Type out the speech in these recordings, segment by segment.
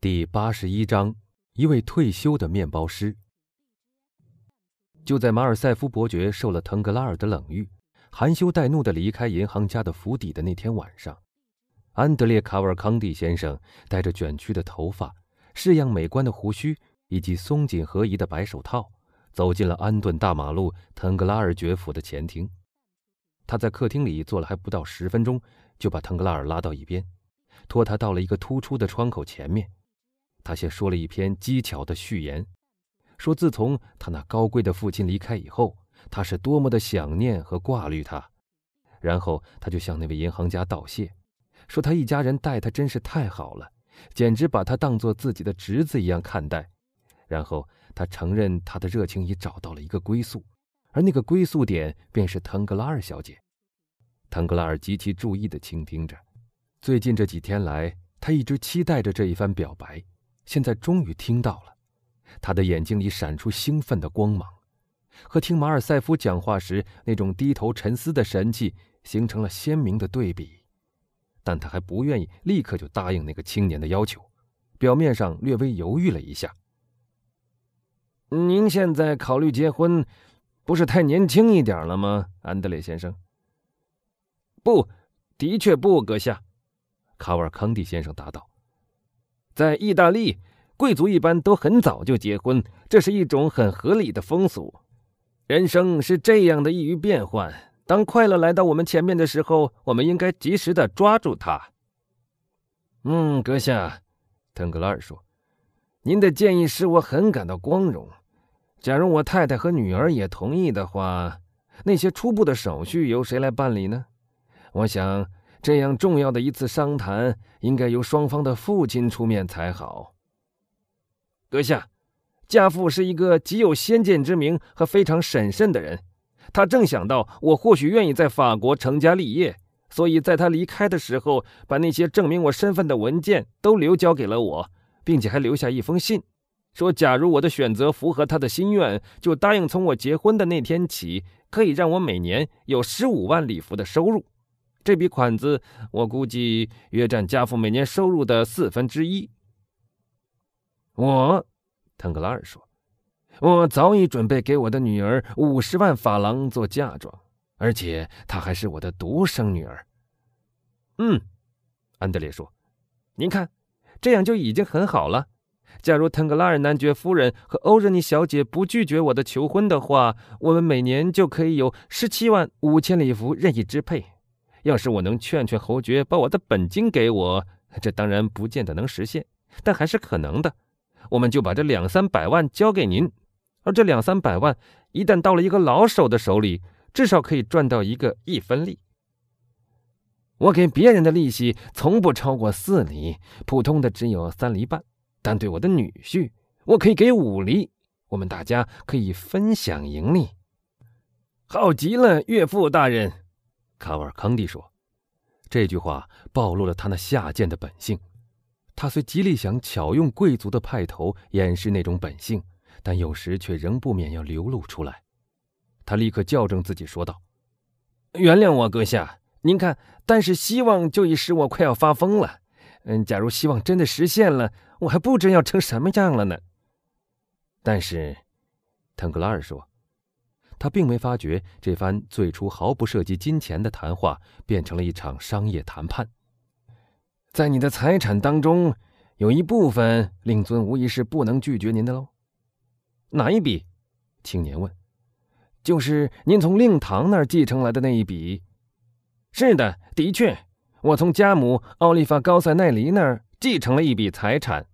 第八十一章，一位退休的面包师。就在马尔塞夫伯爵受了腾格拉尔的冷遇，含羞带怒的离开银行家的府邸的那天晚上，安德烈·卡瓦尔康蒂先生带着卷曲的头发、式样美观的胡须以及松紧合宜的白手套，走进了安顿大马路腾格拉尔爵府的前厅。他在客厅里坐了还不到十分钟，就把腾格拉尔拉到一边，拖他到了一个突出的窗口前面。他先说了一篇机巧的序言，说自从他那高贵的父亲离开以后，他是多么的想念和挂虑他。然后他就向那位银行家道谢，说他一家人待他真是太好了，简直把他当做自己的侄子一样看待。然后他承认他的热情已找到了一个归宿，而那个归宿点便是腾格拉尔小姐。腾格拉尔极其注意地倾听着，最近这几天来，他一直期待着这一番表白。现在终于听到了，他的眼睛里闪出兴奋的光芒，和听马尔塞夫讲话时那种低头沉思的神气形成了鲜明的对比。但他还不愿意立刻就答应那个青年的要求，表面上略微犹豫了一下。您现在考虑结婚，不是太年轻一点了吗，安德烈先生？不，的确不，阁下。卡瓦尔康蒂先生答道。在意大利，贵族一般都很早就结婚，这是一种很合理的风俗。人生是这样的易于变换，当快乐来到我们前面的时候，我们应该及时的抓住它。嗯，阁下，腾格拉尔说：“您的建议使我很感到光荣。假如我太太和女儿也同意的话，那些初步的手续由谁来办理呢？我想。”这样重要的一次商谈，应该由双方的父亲出面才好。阁下，家父是一个极有先见之明和非常审慎的人，他正想到我或许愿意在法国成家立业，所以在他离开的时候，把那些证明我身份的文件都留交给了我，并且还留下一封信，说假如我的选择符合他的心愿，就答应从我结婚的那天起，可以让我每年有十五万里弗的收入。这笔款子，我估计约占家父每年收入的四分之一。我，腾格拉尔说：“我早已准备给我的女儿五十万法郎做嫁妆，而且她还是我的独生女儿。”嗯，安德烈说：“您看，这样就已经很好了。假如腾格拉尔男爵夫人和欧热妮小姐不拒绝我的求婚的话，我们每年就可以有十七万五千里弗任意支配。”要是我能劝劝侯爵把我的本金给我，这当然不见得能实现，但还是可能的。我们就把这两三百万交给您，而这两三百万一旦到了一个老手的手里，至少可以赚到一个一分利。我给别人的利息从不超过四厘，普通的只有三厘半，但对我的女婿，我可以给五厘。我们大家可以分享盈利。好极了，岳父大人。卡瓦尔康蒂说：“这句话暴露了他那下贱的本性。他虽极力想巧用贵族的派头掩饰那种本性，但有时却仍不免要流露出来。他立刻校正自己说道：‘原谅我，阁下，您看，但是希望就已使我快要发疯了。嗯，假如希望真的实现了，我还不知要成什么样了呢。’但是，腾格拉尔说。”他并没发觉，这番最初毫不涉及金钱的谈话，变成了一场商业谈判。在你的财产当中，有一部分，令尊无疑是不能拒绝您的喽。哪一笔？青年问。就是您从令堂那儿继承来的那一笔。是的，的确，我从家母奥利弗高塞奈黎那儿继承了一笔财产。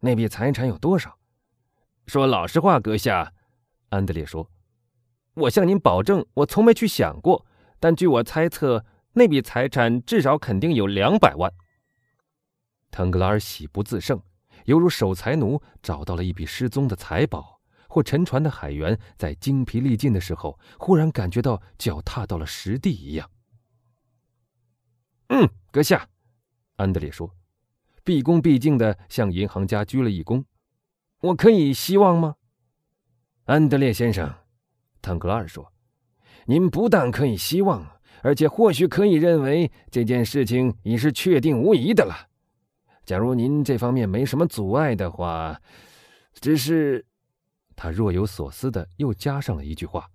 那笔财产有多少？说老实话，阁下，安德烈说。我向您保证，我从没去想过。但据我猜测，那笔财产至少肯定有两百万。腾格拉尔喜不自胜，犹如守财奴找到了一笔失踪的财宝，或沉船的海员在精疲力尽的时候，忽然感觉到脚踏到了实地一样。嗯，阁下，安德烈说，毕恭毕敬地向银行家鞠了一躬。我可以希望吗，安德烈先生？坦格尔说：“您不但可以希望，而且或许可以认为这件事情已是确定无疑的了。假如您这方面没什么阻碍的话，只是……他若有所思的又加上了一句话：“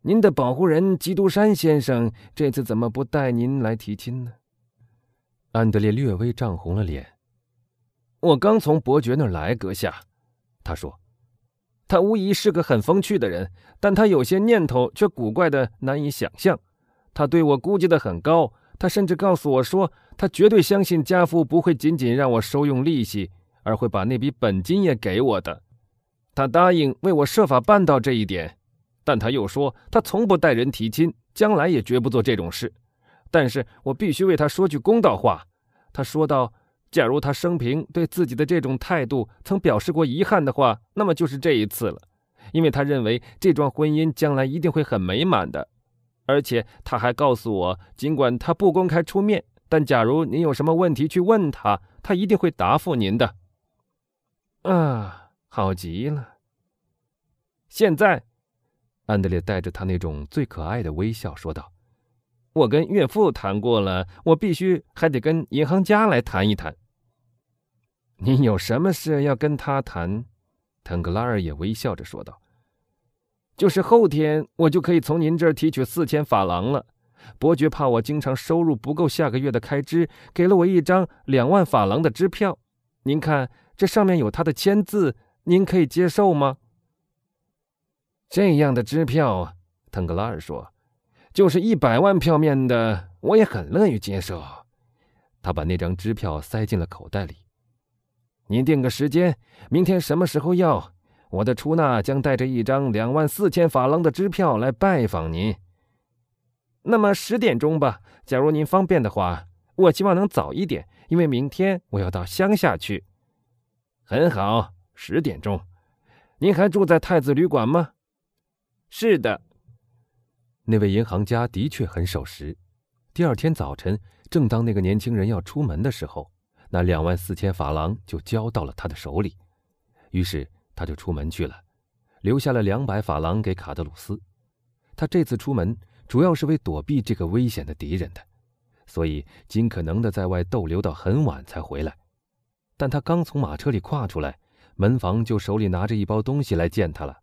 您的保护人基督山先生这次怎么不带您来提亲呢？”安德烈略微涨红了脸。我刚从伯爵那儿来，阁下，他说：“他无疑是个很风趣的人，但他有些念头却古怪的难以想象。他对我估计的很高，他甚至告诉我说，他绝对相信家父不会仅仅让我收用利息，而会把那笔本金也给我的。他答应为我设法办到这一点，但他又说他从不带人提亲，将来也绝不做这种事。但是我必须为他说句公道话。”他说道。假如他生平对自己的这种态度曾表示过遗憾的话，那么就是这一次了，因为他认为这桩婚姻将来一定会很美满的，而且他还告诉我，尽管他不公开出面，但假如您有什么问题去问他，他一定会答复您的。啊，好极了！现在，安德烈带着他那种最可爱的微笑说道：“我跟岳父谈过了，我必须还得跟银行家来谈一谈。”你有什么事要跟他谈？腾格拉尔也微笑着说道：“就是后天，我就可以从您这儿提取四千法郎了。伯爵怕我经常收入不够下个月的开支，给了我一张两万法郎的支票。您看，这上面有他的签字，您可以接受吗？”这样的支票，腾格拉尔说：“就是一百万票面的，我也很乐于接受。”他把那张支票塞进了口袋里。您定个时间，明天什么时候要？我的出纳将带着一张两万四千法郎的支票来拜访您。那么十点钟吧，假如您方便的话。我希望能早一点，因为明天我要到乡下去。很好，十点钟。您还住在太子旅馆吗？是的。那位银行家的确很守时。第二天早晨，正当那个年轻人要出门的时候。那两万四千法郎就交到了他的手里，于是他就出门去了，留下了两百法郎给卡德鲁斯。他这次出门主要是为躲避这个危险的敌人的，所以尽可能的在外逗留到很晚才回来。但他刚从马车里跨出来，门房就手里拿着一包东西来见他了。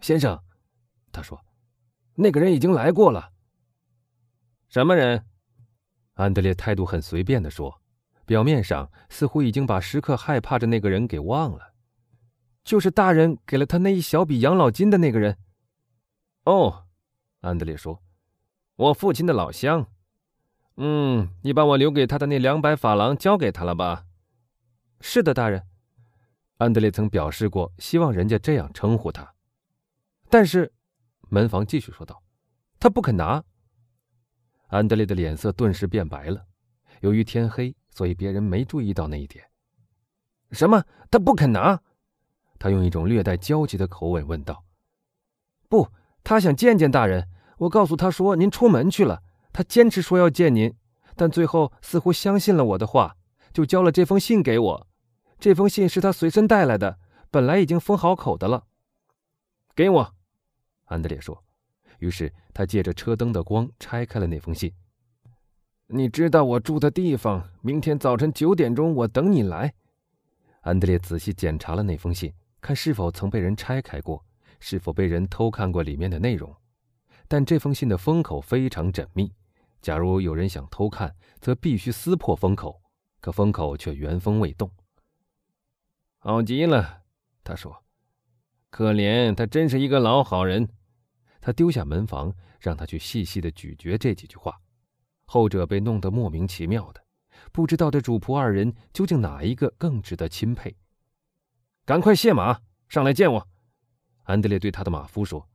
先生，他说：“那个人已经来过了。”什么人？安德烈态度很随便的说。表面上似乎已经把时刻害怕着那个人给忘了，就是大人给了他那一小笔养老金的那个人。哦，安德烈说：“我父亲的老乡。”嗯，你把我留给他的那两百法郎交给他了吧？是的，大人。安德烈曾表示过希望人家这样称呼他，但是门房继续说道：“他不肯拿。”安德烈的脸色顿时变白了，由于天黑。所以别人没注意到那一点。什么？他不肯拿？他用一种略带焦急的口吻问道。不，他想见见大人。我告诉他说您出门去了，他坚持说要见您，但最后似乎相信了我的话，就交了这封信给我。这封信是他随身带来的，本来已经封好口的了。给我，安德烈说。于是他借着车灯的光拆开了那封信。你知道我住的地方。明天早晨九点钟，我等你来。安德烈仔细检查了那封信，看是否曾被人拆开过，是否被人偷看过里面的内容。但这封信的封口非常缜密，假如有人想偷看，则必须撕破封口。可封口却原封未动。好极了，他说：“可怜他，真是一个老好人。”他丢下门房，让他去细细的咀嚼这几句话。后者被弄得莫名其妙的，不知道这主仆二人究竟哪一个更值得钦佩。赶快卸马，上来见我。”安德烈对他的马夫说。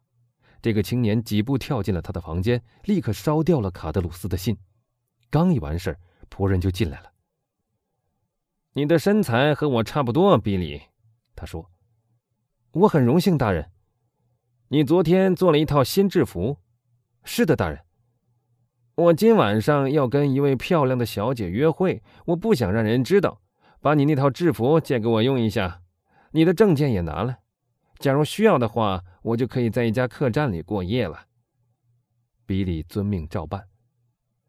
这个青年几步跳进了他的房间，立刻烧掉了卡德鲁斯的信。刚一完事，仆人就进来了。“你的身材和我差不多，比利。”他说。“我很荣幸，大人。你昨天做了一套新制服。”“是的，大人。”我今晚上要跟一位漂亮的小姐约会，我不想让人知道。把你那套制服借给我用一下，你的证件也拿来。假如需要的话，我就可以在一家客栈里过夜了。比利遵命照办。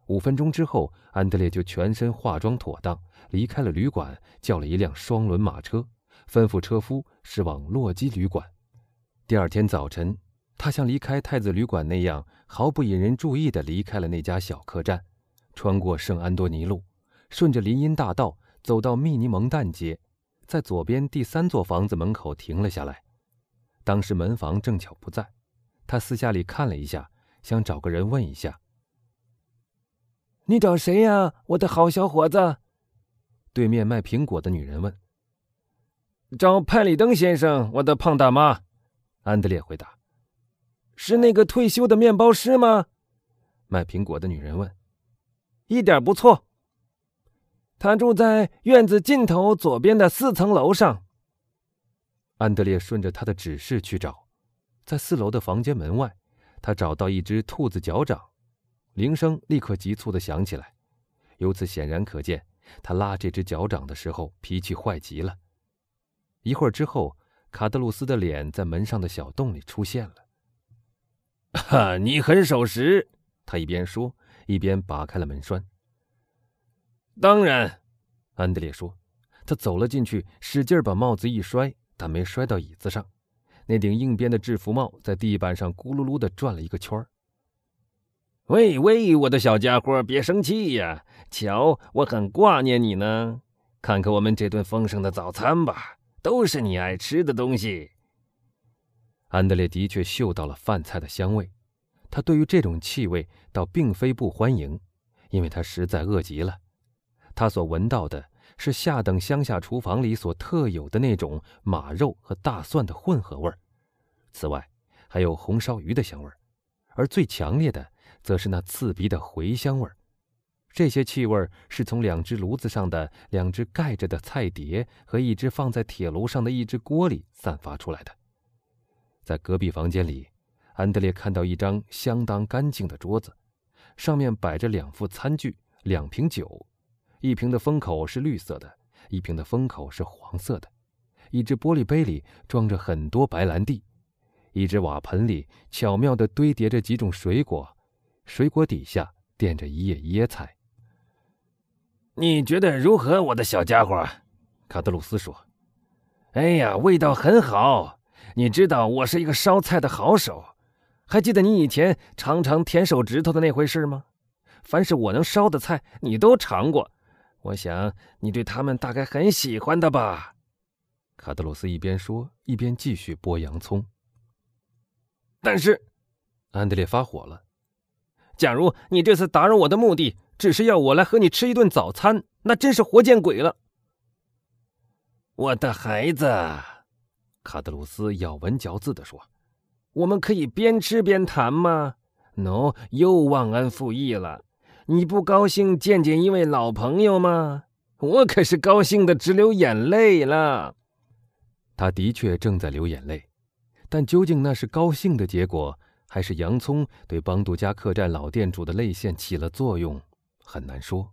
五分钟之后，安德烈就全身化妆妥当，离开了旅馆，叫了一辆双轮马车，吩咐车夫驶往洛基旅馆。第二天早晨，他像离开太子旅馆那样，毫不引人注意地离开了那家小客栈，穿过圣安多尼路，顺着林荫大道走到密尼蒙旦街，在左边第三座房子门口停了下来。当时门房正巧不在，他私下里看了一下，想找个人问一下。你找谁呀，我的好小伙子？对面卖苹果的女人问。找派里登先生，我的胖大妈。安德烈回答。是那个退休的面包师吗？卖苹果的女人问。一点不错。他住在院子尽头左边的四层楼上。安德烈顺着他的指示去找，在四楼的房间门外，他找到一只兔子脚掌。铃声立刻急促的响起来，由此显然可见，他拉这只脚掌的时候脾气坏极了。一会儿之后，卡德鲁斯的脸在门上的小洞里出现了。“哈，你很守时。”他一边说，一边拔开了门栓。“当然。”安德烈说，他走了进去，使劲把帽子一摔，但没摔到椅子上。那顶硬边的制服帽在地板上咕噜噜的转了一个圈。喂喂，我的小家伙，别生气呀！瞧，我很挂念你呢。看看我们这顿丰盛的早餐吧，都是你爱吃的东西。安德烈的确嗅到了饭菜的香味，他对于这种气味倒并非不欢迎，因为他实在饿极了。他所闻到的是下等乡下厨房里所特有的那种马肉和大蒜的混合味儿，此外还有红烧鱼的香味儿，而最强烈的。则是那刺鼻的茴香味儿，这些气味是从两只炉子上的两只盖着的菜碟和一只放在铁炉上的一只锅里散发出来的。在隔壁房间里，安德烈看到一张相当干净的桌子，上面摆着两副餐具、两瓶酒，一瓶的封口是绿色的，一瓶的封口是黄色的，一只玻璃杯里装着很多白兰地，一只瓦盆里巧妙地堆叠着几种水果。水果底下垫着一叶椰菜。你觉得如何，我的小家伙？卡德鲁斯说：“哎呀，味道很好。你知道我是一个烧菜的好手，还记得你以前常常舔手指头的那回事吗？凡是我能烧的菜，你都尝过。我想你对他们大概很喜欢的吧？”卡德鲁斯一边说，一边继续剥洋葱。但是，安德烈发火了。假如你这次打扰我的目的只是要我来和你吃一顿早餐，那真是活见鬼了。我的孩子，卡德鲁斯咬文嚼字地说：“我们可以边吃边谈吗？”“No，又忘恩负义了。你不高兴见见一位老朋友吗？我可是高兴的直流眼泪了。”他的确正在流眼泪，但究竟那是高兴的结果？还是洋葱对邦杜加客栈老店主的泪腺起了作用，很难说。